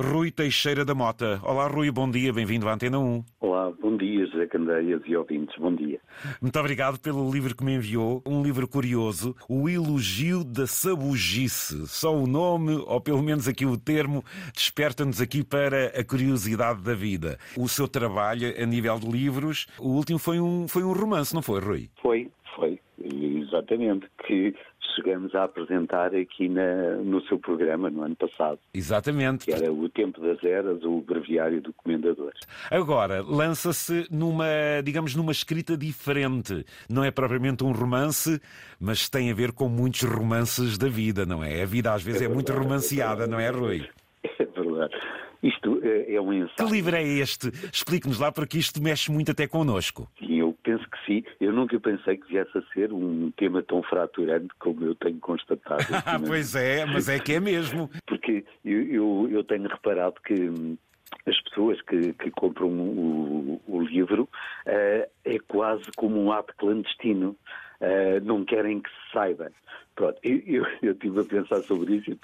Rui Teixeira da Mota. Olá, Rui, bom dia, bem-vindo à Antena 1. Olá, bom dia, José Candeias e ouvintes, bom dia. Muito obrigado pelo livro que me enviou, um livro curioso, O Elogio da Sabugice. Só o nome, ou pelo menos aqui o termo, desperta-nos aqui para a curiosidade da vida. O seu trabalho a nível de livros, o último foi um, foi um romance, não foi, Rui? Foi, foi, exatamente, que chegamos a apresentar aqui na, no seu programa no ano passado. Exatamente. Que era o Tempo das Eras, o Breviário do Comendador. Agora, lança-se numa, digamos, numa escrita diferente. Não é propriamente um romance, mas tem a ver com muitos romances da vida, não é? A vida às vezes é, é muito romanceada, não é, Rui? É verdade. Isto é, é um ensaio. Que livro é este? Explique-nos lá, porque isto mexe muito até connosco. Sim, sim. Eu nunca pensei que viesse a ser um tema tão fraturante como eu tenho constatado. pois é, mas é que é mesmo. Porque eu, eu, eu tenho reparado que hum, as pessoas que, que compram o, o livro uh, é quase como um ato clandestino. Uh, não querem que se saiba. Pronto, eu, estive a pensar sobre isso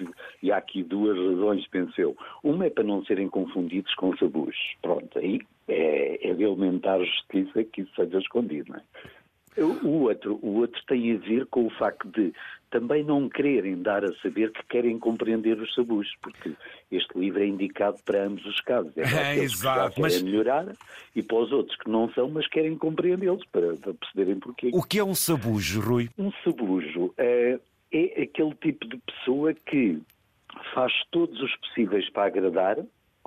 e, há aqui duas razões, penso eu. Uma é para não serem confundidos com sabus. Pronto, aí é, é de elementar justiça que isso seja escondido, não é? O outro, o outro tem a ver com o facto de também não quererem dar a saber que querem compreender os sabus, porque este livro é indicado para ambos os casos. É para é, exato, que mas... melhorar e para os outros que não são, mas querem compreendê-los para, para perceberem porquê. O que é um sabujo, Rui? Um sabujo é, é aquele tipo de pessoa que faz todos os possíveis para agradar,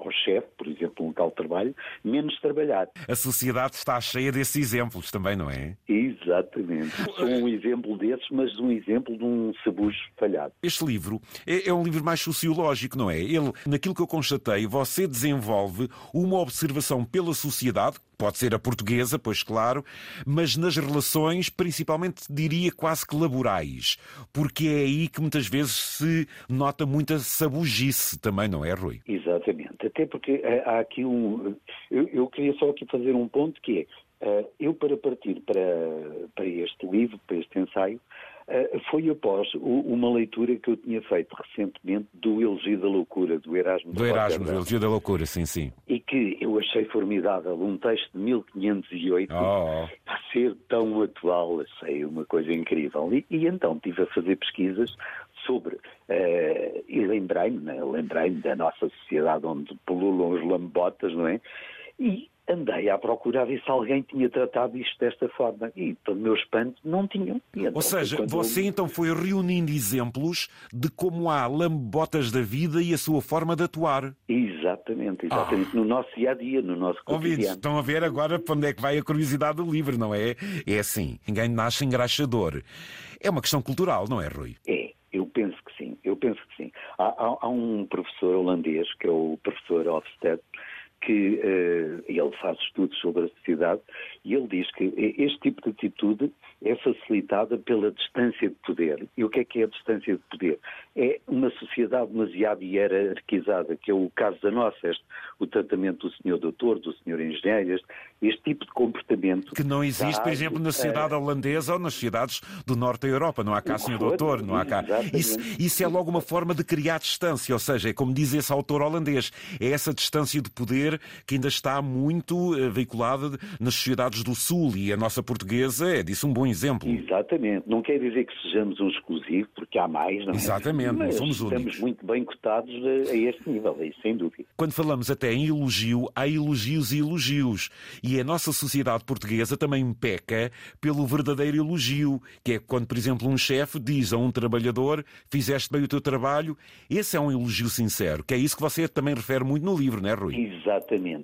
ao chefe, por exemplo, um local de trabalho, menos trabalhar. A sociedade está cheia desses exemplos também, não é? Exatamente. Sou um exemplo desses, mas um exemplo de um sabujo falhado. Este livro é, é um livro mais sociológico, não é? Ele, naquilo que eu constatei, você desenvolve uma observação pela sociedade, pode ser a portuguesa, pois claro, mas nas relações, principalmente diria quase que laborais, porque é aí que muitas vezes se nota muita sabugice também, não é, Rui? Exatamente, até porque eh, há aqui um. Eu, eu queria só aqui fazer um ponto que é, eh, eu para partir para, para este livro, para este ensaio, foi após uma leitura que eu tinha feito recentemente do Elogio da Loucura, do Erasmo. Do Erasmo, do Elogio da Loucura, sim, sim. E que eu achei formidável, um texto de 1508, oh. a ser tão atual, achei uma coisa incrível. E, e então estive a fazer pesquisas sobre, uh, e lembrei-me, né, lembrei-me da nossa sociedade onde pululam os lambotas, não é? E andei à procura a ver se alguém tinha tratado isto desta forma. E, para o meu espanto, não tinham. Então, Ou seja, você eu... então foi reunindo exemplos de como há lambotas da vida e a sua forma de atuar. Exatamente, exatamente. Ah. No nosso dia-a-dia, no nosso cotidiano. Ouvidos, estão a ver agora para onde é que vai a curiosidade do livro, não é? É assim, ninguém nasce engraxador. É uma questão cultural, não é, Rui? É, eu penso que sim, eu penso que sim. Há, há, há um professor holandês, que é o professor Hofstede, que uh, ele faz estudos sobre a sociedade e ele diz que este tipo de atitude é facilitada pela distância de poder. E o que é que é a distância de poder? É uma sociedade demasiado hierarquizada, que é o caso da nossa, este, o tratamento do senhor doutor, do senhor engenheiro, este, este tipo de comportamento. Que não existe, por exemplo, na sociedade holandesa ou nas sociedades do norte da Europa. Não há cá senhor doutor, não há cá. Isso, isso é logo uma forma de criar distância, ou seja, é como diz esse autor holandês, é essa distância de poder que ainda está muito eh, veiculada nas sociedades do Sul e a nossa portuguesa é disso um bom exemplo. Exatamente. Não quer dizer que sejamos um exclusivo, porque há mais, não é? Exatamente, Mas não somos únicos. Estamos muito bem cotados a, a este nível, aí, sem dúvida. Quando falamos até em elogio, há elogios e elogios. E a nossa sociedade portuguesa também peca pelo verdadeiro elogio, que é quando, por exemplo, um chefe diz a um trabalhador: fizeste bem o teu trabalho. Esse é um elogio sincero, que é isso que você também refere muito no livro, não é, Rui? Exatamente.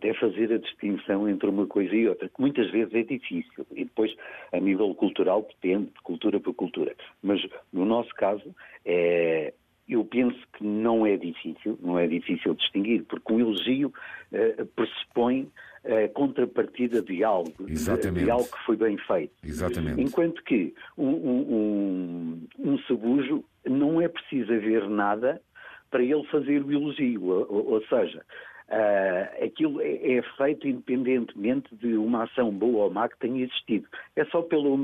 É fazer a distinção entre uma coisa e outra, que muitas vezes é difícil. E depois, a nível cultural, depende de cultura para cultura. Mas, no nosso caso, é, eu penso que não é difícil, não é difícil distinguir, porque um elogio uh, pressupõe a contrapartida de algo, Exatamente. de algo que foi bem feito. Exatamente. Enquanto que um, um, um, um sabujo não é preciso haver nada para ele fazer o elogio, ou, ou seja, Uh, aquilo é, é, feito independentemente de uma ação boa ou má que tenha existido. É só pelo,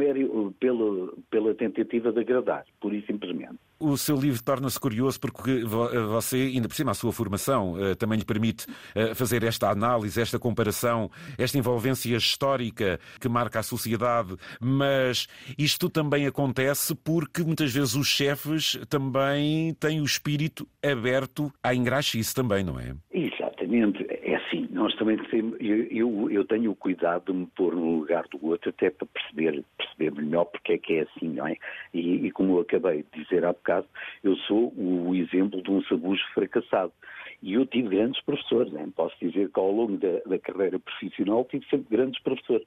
pelo, pela tentativa de agradar, pura e simplesmente. O seu livro torna-se curioso porque você, ainda por cima, a sua formação eh, também lhe permite eh, fazer esta análise, esta comparação, esta envolvência histórica que marca a sociedade, mas isto também acontece porque muitas vezes os chefes também têm o espírito aberto à engraxice também, não é? Exatamente. É assim, nós também temos, eu, eu, eu, tenho o cuidado de me pôr no lugar do outro até para perceber, perceber melhor porque é que é assim, não é? E, e como eu acabei de dizer há bocado, eu sou o exemplo de um sabujo fracassado. E eu tive grandes professores, hein? posso dizer que ao longo da, da, carreira profissional tive sempre grandes professores.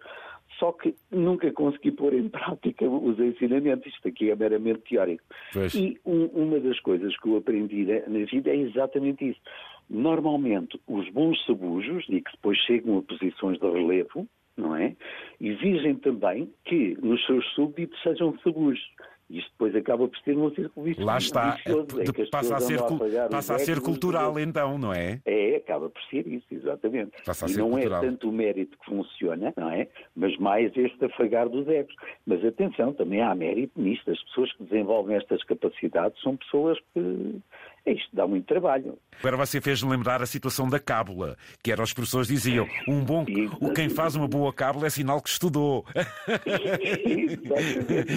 Só que nunca consegui pôr em prática os ensinamentos. Isto aqui é meramente teórico. Pois. E um, uma das coisas que eu aprendi na vida é exatamente isso. Normalmente, os bons sabujos, e que depois chegam a posições de relevo, não é? Exigem também que nos seus súbditos sejam sabujos. Isto depois acaba por ser um círculo vicioso. Lá está, é passa, a ser, a passa a ser cultural então, não é? É, acaba por ser isso, exatamente. Passa a ser e não é cultural. é tanto o mérito que funciona, não é? Mas mais este afagar dos egos. Mas atenção, também há mérito nisto. As pessoas que desenvolvem estas capacidades são pessoas que isto dá muito trabalho. Agora você fez-me lembrar a situação da cábula, que era os professores diziam, um bom, o quem faz uma boa cábula é sinal que estudou.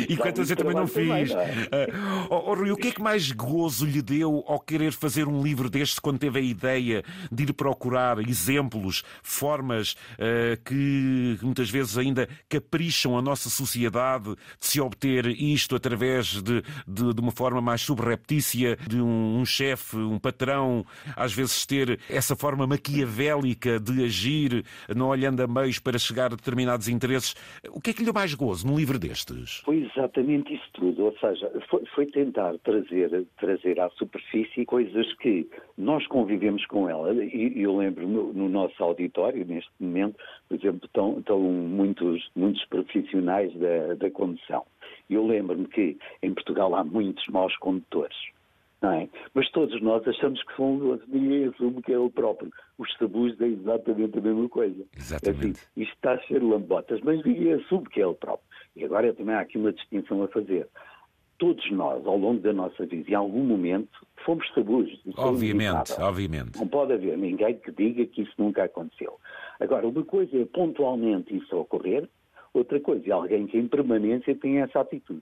e quanto eu também não fiz. Também, não é? uh, oh, Rui, o que é que mais gozo lhe deu ao querer fazer um livro deste quando teve a ideia de ir procurar exemplos, formas uh, que muitas vezes ainda capricham a nossa sociedade de se obter isto através de, de, de uma forma mais subreptícia de um, um chefe, um patrão, às vezes ter essa forma maquiavélica de agir, não olhando a meios para chegar a determinados interesses. O que é que lhe deu mais gozo num livro destes? Foi exatamente isso tudo, ou seja, foi, foi tentar trazer, trazer à superfície coisas que nós convivemos com ela, e eu lembro no, no nosso auditório, neste momento, por exemplo, estão, estão muitos, muitos profissionais da, da condução. Eu lembro-me que em Portugal há muitos maus condutores não é? Mas todos nós achamos que são ninguém assume que é o próprio. Os sabus é exatamente a mesma coisa. Exatamente. Assim, isto está a ser lambotas, mas ninguém assume que é o próprio. E agora também há aqui uma distinção a fazer. Todos nós, ao longo da nossa vida, em algum momento, fomos sabus. É obviamente, é obviamente. Não pode haver ninguém que diga que isso nunca aconteceu. Agora, uma coisa é pontualmente isso ocorrer, outra coisa é alguém que em permanência tem essa atitude.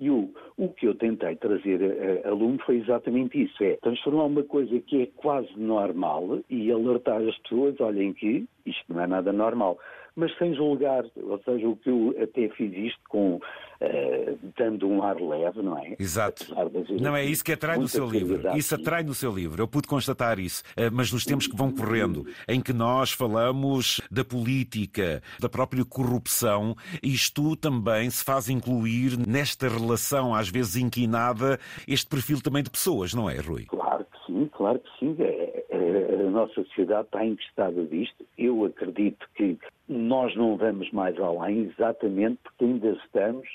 E o, o que eu tentei trazer a, a, lume foi exatamente isso: é transformar uma coisa que é quase normal e alertar as pessoas, olhem que isto não é nada normal mas sem julgar. Ou seja, o que eu até fiz isto com uh, dando um ar leve, não é? Exato. Não é isso que atrai no seu livro. Isso atrai no seu livro. Eu pude constatar isso. Uh, mas nos tempos que vão correndo, em que nós falamos da política, da própria corrupção, isto também se faz incluir nesta relação, às vezes inquinada, este perfil também de pessoas, não é, Rui? Claro sim, claro que sim. É, é, a nossa sociedade está encostada disto. Eu acredito que nós não vamos mais além exatamente porque ainda estamos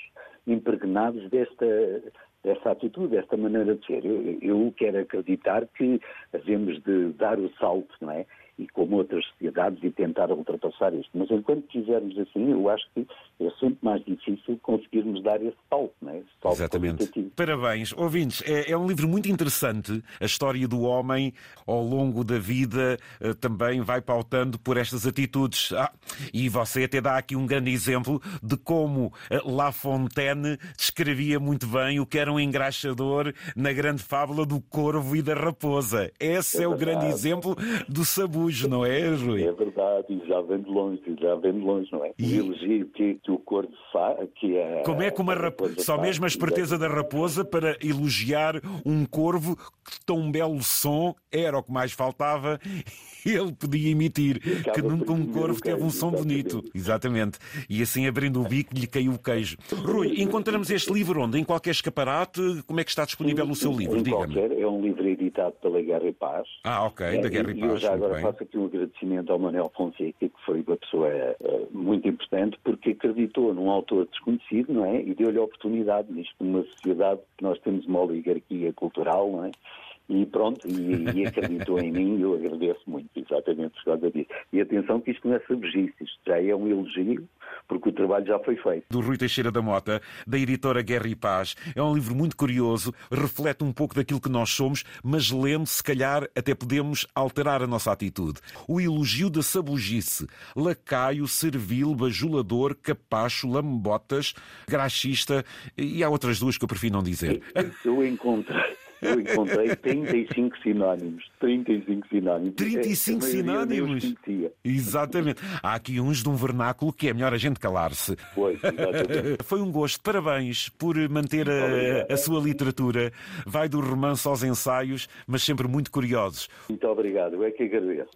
impregnados desta, desta atitude, desta maneira de ser. Eu, eu quero acreditar que havemos de dar o salto, não é? E como outras sociedades e tentar ultrapassar isto. Mas enquanto quisermos assim, eu acho que é sempre mais difícil conseguirmos dar esse salto, não é? Esse salto Exatamente. Parabéns. Ouvintes, é, é, um livro muito interessante. A história do homem ao longo da vida eh, também vai pautando por estas atitudes. Ah, e você até dá aqui um grande exemplo de como eh, La Fontaine descrevia muito bem o que era um engraxador na grande fábula do corvo e da raposa. Esse é, é o grande exemplo do sabor não é, Rui? É verdade, já vem de longe, já vem de longe, não é? E... O elogio que, que o corvo faz, que é... Como é que uma raposa... Só mesmo a esperteza da raposa para elogiar um corvo que tão belo som era o que mais faltava ele podia emitir, que nunca um corvo teve um som bonito. Exatamente. E assim, abrindo o bico, lhe caiu o queijo. Rui, encontramos este livro onde? Em qualquer escaparate? Como é que está disponível o seu livro? Diga-me. É um livro editado pela Guerra e Paz. Ah, ok, da Guerra e Paz. E eu já agora faço aqui um agradecimento ao Manuel Fonseca, que foi uma pessoa uh, muito importante, porque acreditou num autor desconhecido, não é? E deu-lhe a oportunidade nisto, numa sociedade que nós temos uma oligarquia cultural, não é? E pronto, e, e acreditou em mim e eu agradeço muito exatamente por causa disso. E atenção que isto não é sabugice, isto já é um elogio, porque o trabalho já foi feito. Do Rui Teixeira da Mota, da editora Guerra e Paz. É um livro muito curioso, reflete um pouco daquilo que nós somos, mas lendo, se calhar, até podemos alterar a nossa atitude. O elogio da sabugice, lacaio, servil, bajulador, capacho, lambotas, graxista e há outras duas que eu prefiro não dizer. Eu encontrei. Eu encontrei 35 sinónimos. 35 sinónimos. 35 é, sinónimos? Exatamente. Há aqui uns de um vernáculo que é melhor a gente calar-se. Pois, exatamente. Foi um gosto. Parabéns por manter a, a, sua literatura. Vai do romance aos ensaios, mas sempre muito curiosos. Muito obrigado. Eu é que agradeço.